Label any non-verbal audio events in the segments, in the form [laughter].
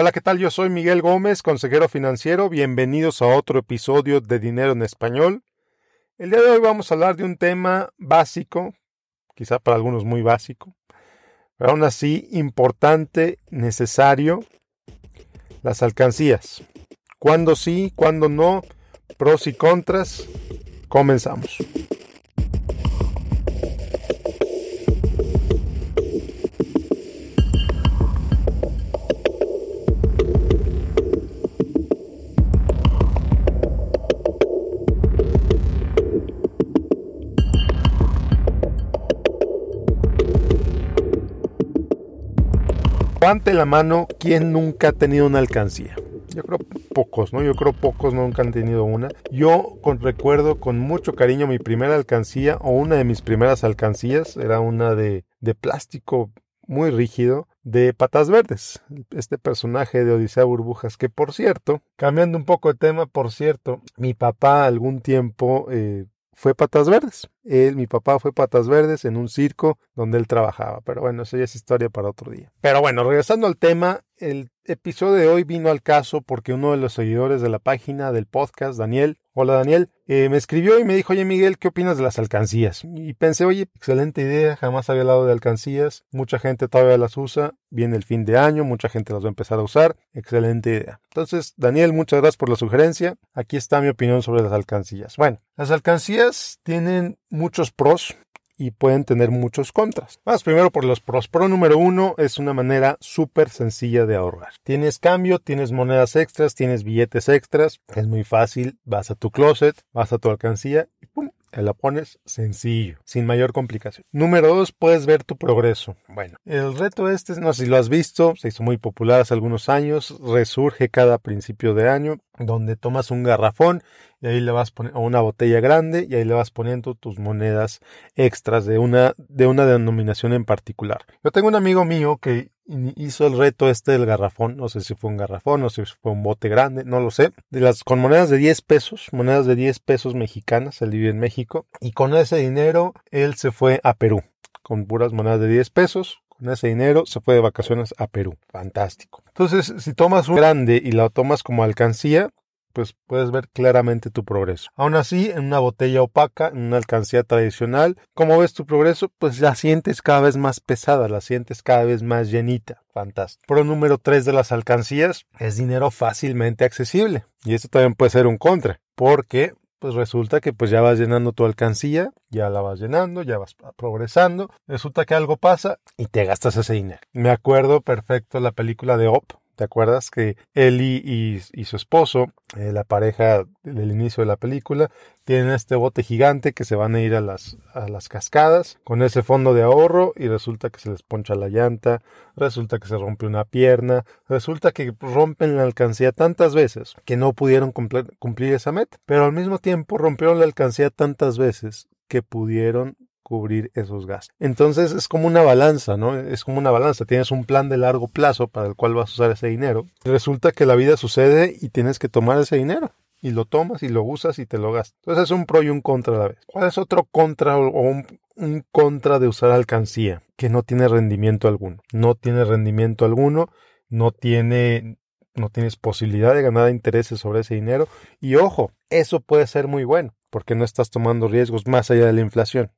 Hola, ¿qué tal? Yo soy Miguel Gómez, consejero financiero. Bienvenidos a otro episodio de Dinero en Español. El día de hoy vamos a hablar de un tema básico, quizá para algunos muy básico, pero aún así importante, necesario, las alcancías. ¿Cuándo sí? ¿Cuándo no? Pros y contras. Comenzamos. Levante la mano, ¿quién nunca ha tenido una alcancía? Yo creo pocos, ¿no? Yo creo pocos nunca han tenido una. Yo con, recuerdo con mucho cariño mi primera alcancía o una de mis primeras alcancías era una de, de plástico muy rígido de Patas Verdes, este personaje de Odisea Burbujas, que por cierto, cambiando un poco de tema, por cierto, mi papá algún tiempo eh, fue Patas Verdes. Él, mi papá, fue Patas Verdes en un circo donde él trabajaba. Pero bueno, eso ya es historia para otro día. Pero bueno, regresando al tema, el episodio de hoy vino al caso porque uno de los seguidores de la página del podcast, Daniel, hola Daniel, eh, me escribió y me dijo, oye Miguel, ¿qué opinas de las alcancías? Y pensé, oye, excelente idea, jamás había hablado de alcancías, mucha gente todavía las usa, viene el fin de año, mucha gente las va a empezar a usar, excelente idea. Entonces, Daniel, muchas gracias por la sugerencia, aquí está mi opinión sobre las alcancías. Bueno, las alcancías tienen muchos pros, y pueden tener muchos contras. Vamos primero por los pros. Pro número uno es una manera súper sencilla de ahorrar. Tienes cambio, tienes monedas extras, tienes billetes extras. Es muy fácil. Vas a tu closet, vas a tu alcancía y ¡pum! la pones sencillo, sin mayor complicación. Número dos, puedes ver tu progreso. Bueno, el reto este, no sé si lo has visto, se hizo muy popular hace algunos años, resurge cada principio de año, donde tomas un garrafón y ahí le vas poniendo una botella grande y ahí le vas poniendo tus monedas extras de una, de una denominación en particular. Yo tengo un amigo mío que hizo el reto este del garrafón, no sé si fue un garrafón, no sé si fue un bote grande, no lo sé, de las con monedas de 10 pesos, monedas de 10 pesos mexicanas, él vive en México, y con ese dinero él se fue a Perú, con puras monedas de 10 pesos, con ese dinero se fue de vacaciones a Perú. Fantástico. Entonces, si tomas un grande y lo tomas como alcancía, pues puedes ver claramente tu progreso. Aún así, en una botella opaca, en una alcancía tradicional, ¿cómo ves tu progreso? Pues la sientes cada vez más pesada, la sientes cada vez más llenita. Fantástico. Pro número 3 de las alcancías es dinero fácilmente accesible. Y esto también puede ser un contra, porque pues resulta que pues ya vas llenando tu alcancía, ya la vas llenando, ya vas progresando, resulta que algo pasa y te gastas ese dinero. Me acuerdo perfecto la película de Op, ¿Te acuerdas que Ellie y, su esposo, eh, la pareja del inicio de la película, tienen este bote gigante que se van a ir a las, a las cascadas con ese fondo de ahorro y resulta que se les poncha la llanta, resulta que se rompe una pierna, resulta que rompen la alcancía tantas veces que no pudieron cumplir, cumplir esa meta, pero al mismo tiempo rompieron la alcancía tantas veces que pudieron cubrir esos gastos. Entonces es como una balanza, ¿no? Es como una balanza. Tienes un plan de largo plazo para el cual vas a usar ese dinero. Resulta que la vida sucede y tienes que tomar ese dinero. Y lo tomas y lo usas y te lo gastas. Entonces es un pro y un contra a la vez. ¿Cuál es otro contra o un, un contra de usar alcancía? Que no tiene rendimiento alguno. No tiene rendimiento alguno. No tiene no tienes posibilidad de ganar intereses sobre ese dinero. Y ojo, eso puede ser muy bueno, porque no estás tomando riesgos más allá de la inflación.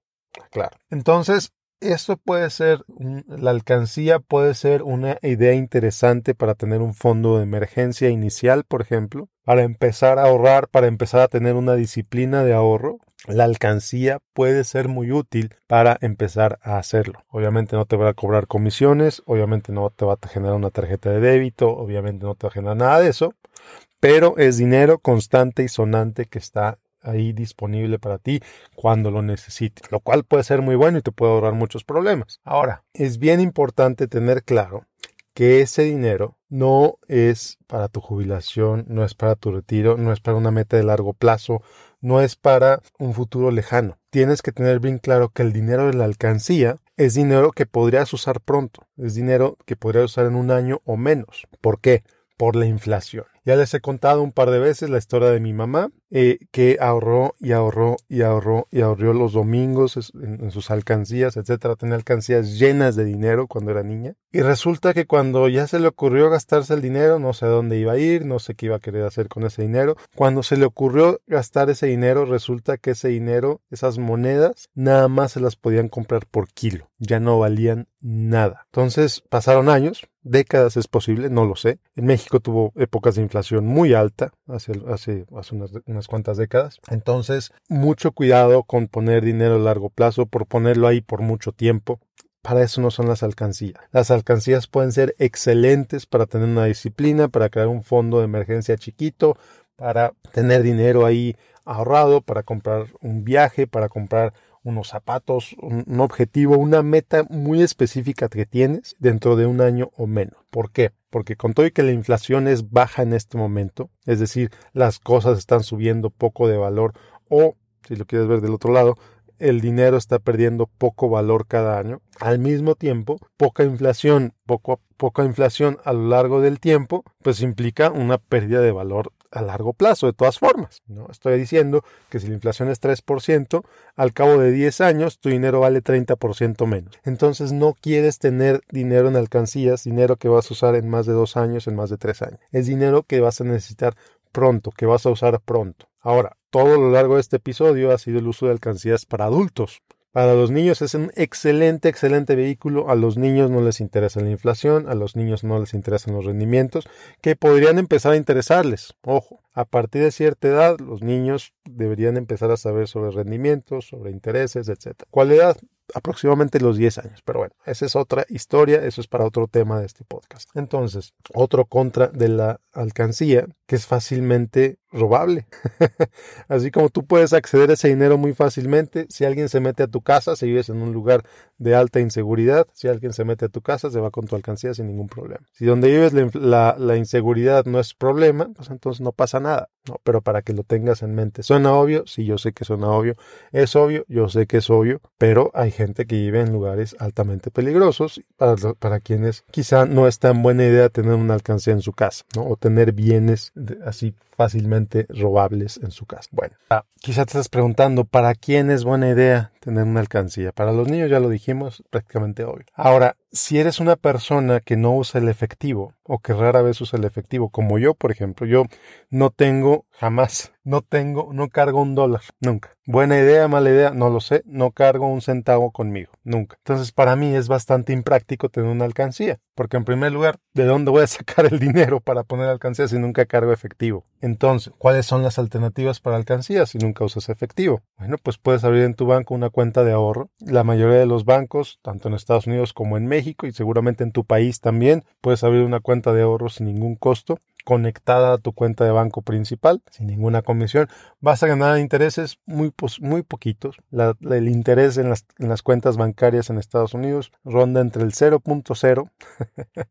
Claro. Entonces, esto puede ser, la alcancía puede ser una idea interesante para tener un fondo de emergencia inicial, por ejemplo, para empezar a ahorrar, para empezar a tener una disciplina de ahorro. La alcancía puede ser muy útil para empezar a hacerlo. Obviamente no te va a cobrar comisiones, obviamente no te va a generar una tarjeta de débito, obviamente no te va a generar nada de eso, pero es dinero constante y sonante que está ahí disponible para ti cuando lo necesites, lo cual puede ser muy bueno y te puede ahorrar muchos problemas. Ahora, es bien importante tener claro que ese dinero no es para tu jubilación, no es para tu retiro, no es para una meta de largo plazo, no es para un futuro lejano. Tienes que tener bien claro que el dinero de la alcancía es dinero que podrías usar pronto, es dinero que podrías usar en un año o menos. ¿Por qué? Por la inflación. Ya les he contado un par de veces la historia de mi mamá. Eh, que ahorró y ahorró y ahorró y ahorró los domingos en, sus alcancías, etcétera. Tenía alcancías llenas de dinero cuando era niña. Y resulta que cuando ya se le ocurrió gastarse el dinero, no sé a dónde iba a ir, no sé qué iba a querer hacer con ese dinero. Cuando se le ocurrió gastar ese dinero, resulta que ese dinero, esas monedas, nada más se las podían comprar por kilo. Ya no valían nada. Entonces pasaron años, décadas es posible, no lo sé. En México tuvo épocas de inflación muy alta hace, hace, hace unas, unas, cuantas décadas. Entonces, mucho cuidado con poner dinero a largo plazo, por ponerlo ahí por mucho tiempo. Para eso no son las alcancías. Las alcancías pueden ser excelentes para tener una disciplina, para crear un fondo de emergencia chiquito, para tener dinero ahí ahorrado, para comprar un viaje, para comprar unos zapatos, un, objetivo, una meta muy específica que tienes dentro de un año o menos. ¿Por qué? Porque con todo y que la inflación es baja en este momento, es decir, las cosas están subiendo poco de valor o, si lo quieres ver del otro lado, el dinero está perdiendo poco valor cada año. Al mismo tiempo, poca inflación, poco, poca inflación a lo largo del tiempo, pues implica una pérdida de valor a largo plazo, de todas formas. ¿no? Estoy diciendo que si la inflación es 3%, al cabo de 10 años tu dinero vale 30% menos. Entonces no quieres tener dinero en alcancías, dinero que vas a usar en más de 2 años, en más de 3 años. Es dinero que vas a necesitar pronto, que vas a usar pronto. Ahora, todo lo largo de este episodio ha sido el uso de alcancías para adultos. Para los niños es un excelente, excelente vehículo. A los niños no les interesa la inflación, a los niños no les interesan los rendimientos, que podrían empezar a interesarles. Ojo, a partir de cierta edad, los niños deberían empezar a saber sobre rendimientos, sobre intereses, etc. ¿Cuál edad? aproximadamente los 10 años. Pero bueno, esa es otra historia, eso es para otro tema de este podcast. Entonces, otro contra de la alcancía, que es fácilmente robable. [laughs] Así como tú puedes acceder a ese dinero muy fácilmente, si alguien se mete a tu casa, si vives en un lugar de alta inseguridad, si alguien se mete a tu casa, se va con tu alcancía sin ningún problema. Si donde vives la, inseguridad no es problema, pues entonces no pasa nada. No, pero para que lo tengas en mente. ¿Suena obvio? Sí, yo sé que suena obvio. Es obvio, yo sé que es obvio, pero hay gente que vive en lugares altamente peligrosos para, para quienes quizá no es tan buena idea tener una alcancía en su casa, ¿no? O tener bienes así fácilmente robables en su casa. Bueno, ah, quizá te estás preguntando, ¿para quién es buena idea tener una alcancía? Para los niños ya lo dijimos, prácticamente obvio. Ahora, si eres una persona que no usa el efectivo o que rara vez usa el efectivo, como yo, por ejemplo, yo no tengo jamás, [laughs] no tengo, no cargo un dólar, nunca. Buena idea, mala idea, no lo sé, no cargo un centavo conmigo, nunca. Entonces, para mí es bastante impráctico tener una alcancía, porque en primer lugar, ¿de dónde voy a sacar el dinero para poner alcancía si nunca cargo efectivo? Entonces, ¿cuáles son las alternativas para alcancía si nunca usas efectivo? Bueno, pues puedes abrir en tu banco una cuenta de ahorro. La mayoría de los bancos, tanto en Estados Unidos como en México, y seguramente en tu país también puedes abrir una cuenta de ahorro sin ningún costo conectada a tu cuenta de banco principal sin ninguna comisión. Vas a ganar intereses muy muy poquitos. El interés en las, en las cuentas bancarias en Estados Unidos ronda entre el 0.0 [laughs]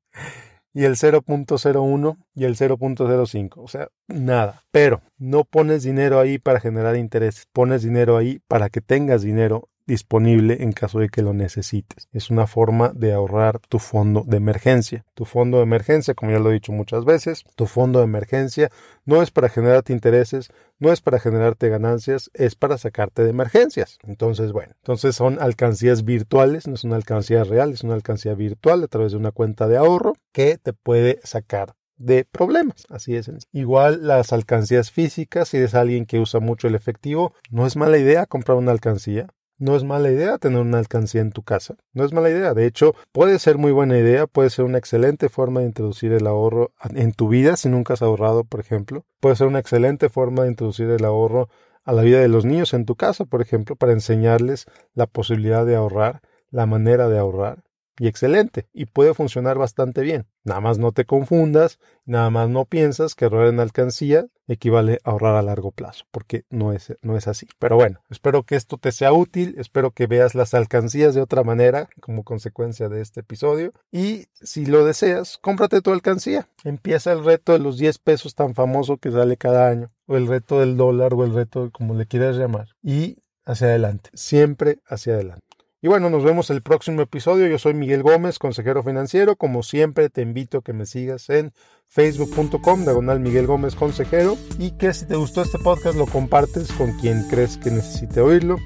y el 0.01 y el 0.05, o sea, nada. Pero no pones dinero ahí para generar intereses, pones dinero ahí para que tengas dinero disponible en caso de que lo necesites. Es una forma de ahorrar tu fondo de emergencia. Tu fondo de emergencia, como ya lo he dicho muchas veces, tu fondo de emergencia no es para generarte intereses, no es para generarte ganancias, es para sacarte de emergencias. Entonces, bueno, entonces son alcancías virtuales, no es una alcancía real, es una alcancía virtual a través de una cuenta de ahorro que te puede sacar de problemas. Así es. Igual las alcancías físicas, si eres alguien que usa mucho el efectivo, no es mala idea comprar una alcancía. No es mala idea tener una alcancía en tu casa. No es mala idea. De hecho, puede ser muy buena idea, puede ser una excelente forma de introducir el ahorro en tu vida si nunca has ahorrado, por ejemplo. Puede ser una excelente forma de introducir el ahorro a la vida de los niños en tu casa, por ejemplo, para enseñarles la posibilidad de ahorrar, la manera de ahorrar y excelente y puede funcionar bastante bien. Nada más no te confundas, nada más no piensas que ahorrar en alcancía equivale a ahorrar a largo plazo, porque no es, no es así. Pero bueno, espero que esto te sea útil, espero que veas las alcancías de otra manera como consecuencia de este episodio y si lo deseas, cómprate tu alcancía. Empieza el reto de los 10 pesos tan famoso que sale cada año, o el reto del dólar, o el reto como le quieras llamar, y hacia adelante, siempre hacia adelante. Y bueno, nos vemos el próximo episodio. Yo soy Miguel Gómez, consejero financiero. Como siempre, te invito a que me sigas en facebook.com, diagonal Miguel Gómez Consejero. Y que si te gustó este podcast, lo compartes con quien crees que necesite oírlo.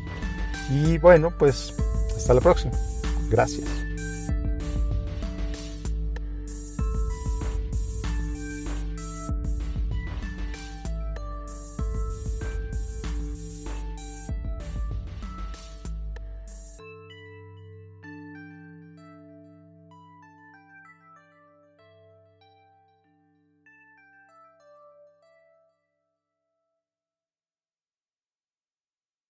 Y bueno, pues hasta la próxima. Gracias.